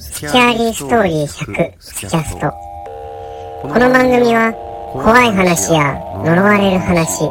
スキャーリーストーリー100スキャスト。この番組は怖い話や呪われる話不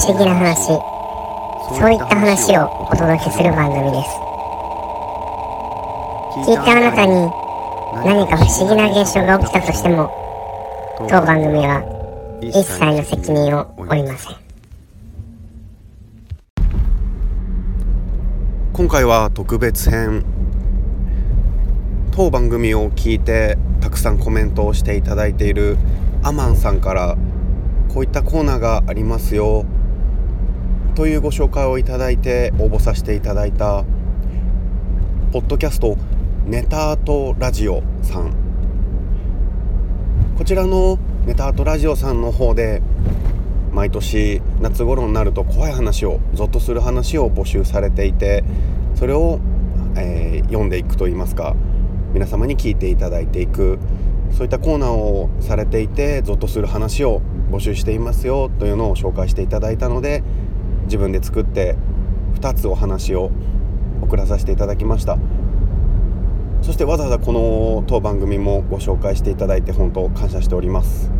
思議な話そういった話をお届けする番組です。聞いたあなたに何か不思議な現象が起きたとしても当番組は一切の責任を負いません。今回は特別編。当番組を聞いてたくさんコメントをしていただいているアマンさんからこういったコーナーがありますよというご紹介をいただいて応募させていただいたポッドキャストネタアートラジオさん。こちらのネタアートラジオさんの方で毎年夏頃になると怖い話をゾッとする話を募集されていてそれを、えー、読んでいくといいますか皆様に聞いていただいていくそういったコーナーをされていてゾッとする話を募集していますよというのを紹介していただいたので自分で作って2つお話を送らさせていただきました。そしてわざわざこの当番組もご紹介していただいて本当感謝しております。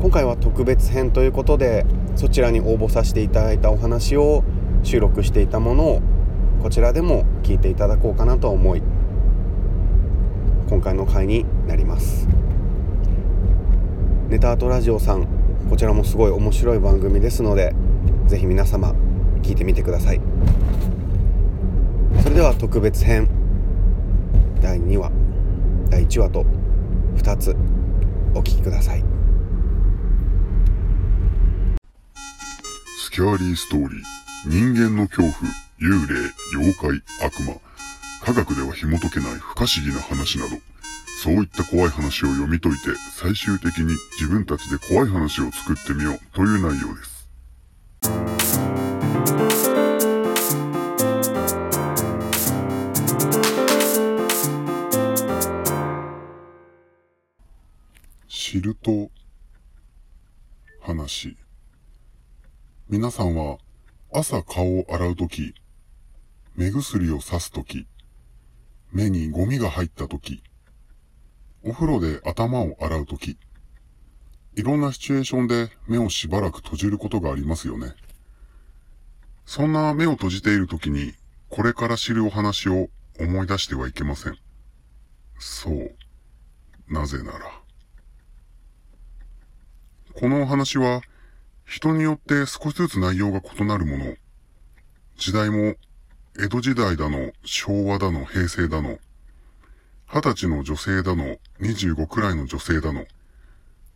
今回は特別編ということでそちらに応募させていただいたお話を収録していたものをこちらでも聞いていただこうかなと思い今回の回になります。ネタアートラジオさんこちらもすごい面白い番組ですのでぜひ皆様聞いてみてください。それでは特別編第2話第1話と2つお聞きください。スキャーリーストーリー人間の恐怖幽霊妖怪悪魔。科学では紐解けない不可思議な話など、そういった怖い話を読み解いて、最終的に自分たちで怖い話を作ってみようという内容です。知ると、話。皆さんは、朝顔を洗うとき、目薬をさすとき、目にゴミが入った時、お風呂で頭を洗う時、いろんなシチュエーションで目をしばらく閉じることがありますよね。そんな目を閉じている時に、これから知るお話を思い出してはいけません。そう。なぜなら。このお話は、人によって少しずつ内容が異なるもの、時代も江戸時代だの、昭和だの、平成だの、二十歳の女性だの、二十五くらいの女性だの、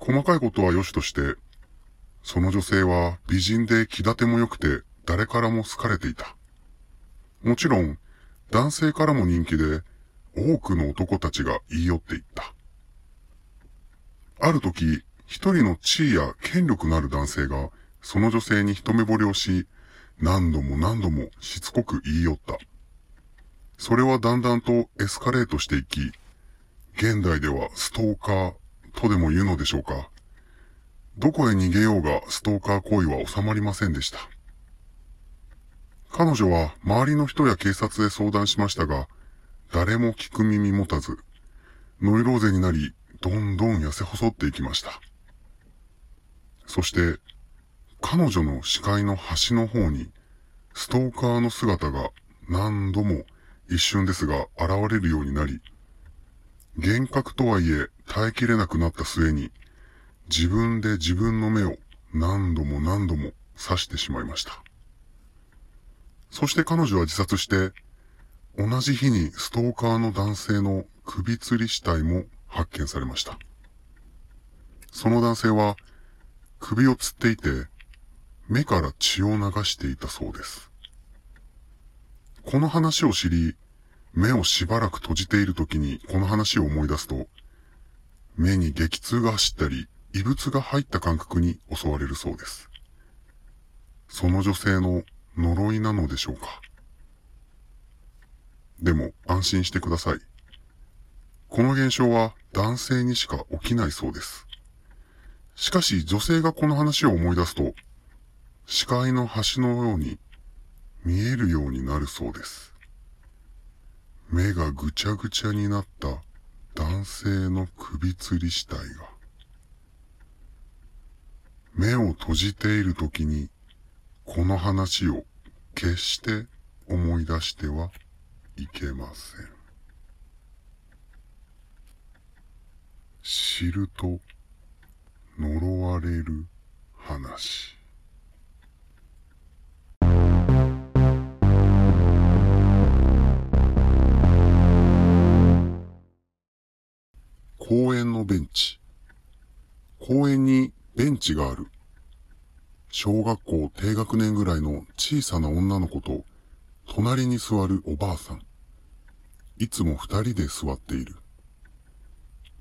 細かいことは良しとして、その女性は美人で気立ても良くて誰からも好かれていた。もちろん、男性からも人気で、多くの男たちが言い寄っていった。ある時、一人の地位や権力のある男性が、その女性に一目惚れをし、何度も何度もしつこく言い寄った。それはだんだんとエスカレートしていき、現代ではストーカーとでも言うのでしょうか。どこへ逃げようがストーカー行為は収まりませんでした。彼女は周りの人や警察へ相談しましたが、誰も聞く耳持たず、ノイローゼになり、どんどん痩せ細っていきました。そして、彼女の視界の端の方に、ストーカーの姿が何度も一瞬ですが現れるようになり、幻覚とはいえ耐えきれなくなった末に、自分で自分の目を何度も何度も刺してしまいました。そして彼女は自殺して、同じ日にストーカーの男性の首吊り死体も発見されました。その男性は首を吊っていて、目から血を流していたそうです。この話を知り、目をしばらく閉じている時にこの話を思い出すと、目に激痛が走ったり、異物が入った感覚に襲われるそうです。その女性の呪いなのでしょうか。でも安心してください。この現象は男性にしか起きないそうです。しかし女性がこの話を思い出すと、視界の端のように見えるようになるそうです。目がぐちゃぐちゃになった男性の首吊り死体が、目を閉じている時にこの話を決して思い出してはいけません。知ると呪われる話。ベンチ。公園にベンチがある。小学校低学年ぐらいの小さな女の子と、隣に座るおばあさん。いつも二人で座っている。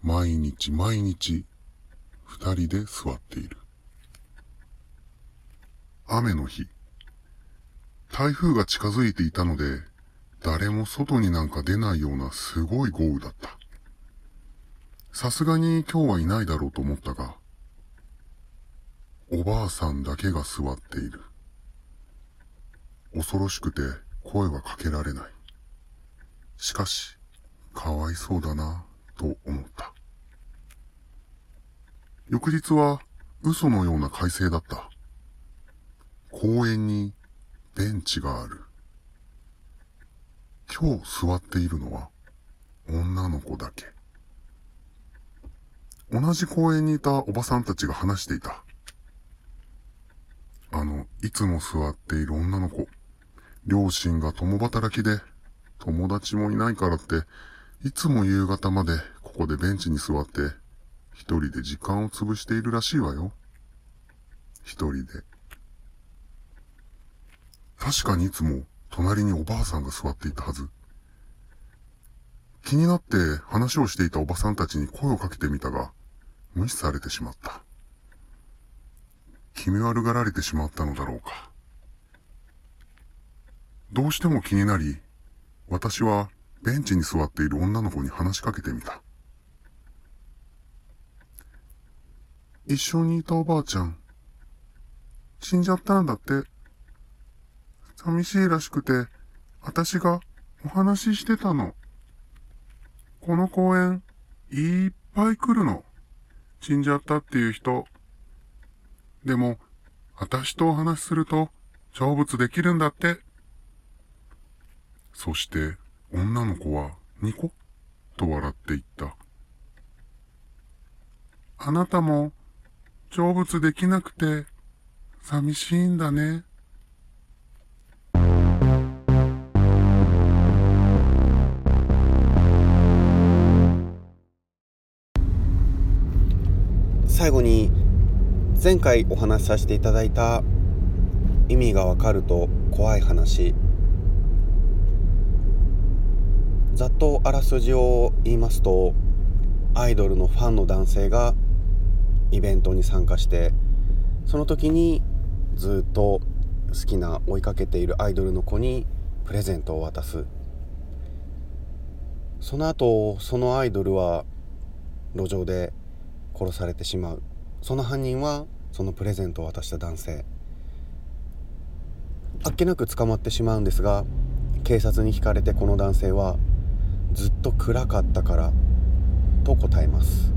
毎日毎日、二人で座っている。雨の日。台風が近づいていたので、誰も外になんか出ないようなすごい豪雨だった。さすがに今日はいないだろうと思ったが、おばあさんだけが座っている。恐ろしくて声はかけられない。しかし、かわいそうだな、と思った。翌日は嘘のような快晴だった。公園にベンチがある。今日座っているのは女の子だけ。同じ公園にいたおばさんたちが話していた。あの、いつも座っている女の子。両親が共働きで、友達もいないからって、いつも夕方までここでベンチに座って、一人で時間を潰しているらしいわよ。一人で。確かにいつも隣におばあさんが座っていたはず。気になって話をしていたおばさんたちに声をかけてみたが、無視されてしまった。気味悪がられてしまったのだろうか。どうしても気になり、私はベンチに座っている女の子に話しかけてみた。一緒にいたおばあちゃん、死んじゃったんだって。寂しいらしくて、私がお話ししてたの。この公園、いっぱい来るの。死んじゃったっていう人。でも、私とお話しすると、成仏できるんだって。そして、女の子は、ニコッと笑っていった。あなたも、成仏できなくて、寂しいんだね。最後に前回お話しさせていただいた意味がわかると怖い話。ざっとあらすじを言いますとアイドルのファンの男性がイベントに参加してその時にずっと好きな追いかけているアイドルの子にプレゼントを渡す。その後そのアイドルは路上で殺されてしまう。その犯人はそのプレゼントを渡した男性。あっけなく捕まってしまうんですが警察に引かれてこの男性はずっと暗かったからと答えます。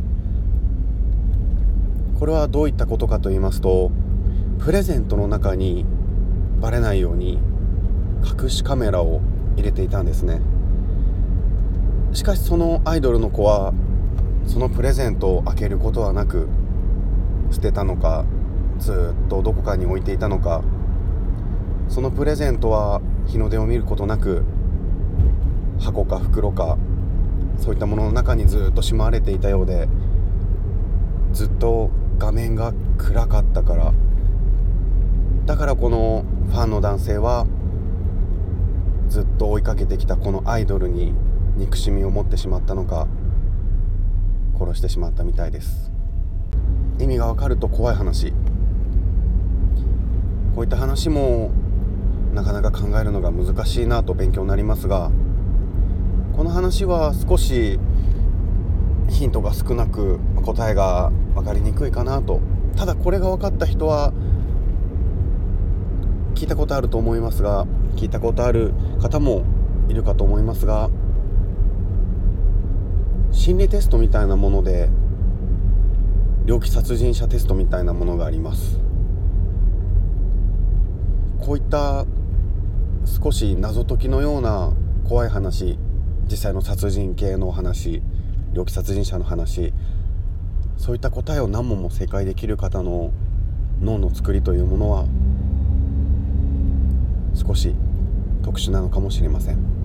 これはどういったことかと言いますとプレゼントの中にバレないように隠しカメラを入れていたんですね。しかしそのアイドルの子はそのプレゼントを開けることはなく捨てたのかずっとどこかに置いていたのか。そのプレゼントは日の出を見ることなく箱か袋かそういったものの中にずっとしまわれていたようでずっと画面が暗かったから。だからこのファンの男性はずっと追いかけてきたこのアイドルに憎しみを持ってしまったのか。殺してしまったみたいです。意味がわかると怖い話。こういった話もなかなか考えるのが難しいなと勉強になりますがこの話は少しヒントが少なく答えが分かりにくいかなと。ただこれが分かった人は聞いたことあると思いますが聞いたことある方もいるかと思いますが心理テストみたいなもので猟奇殺人者テストみたいなものがありますこういった少し謎解きのような怖い話実際の殺人系の話猟奇殺人者の話そういった答えを何問も正解できる方の脳の作りというものは少し特殊なのかもしれません。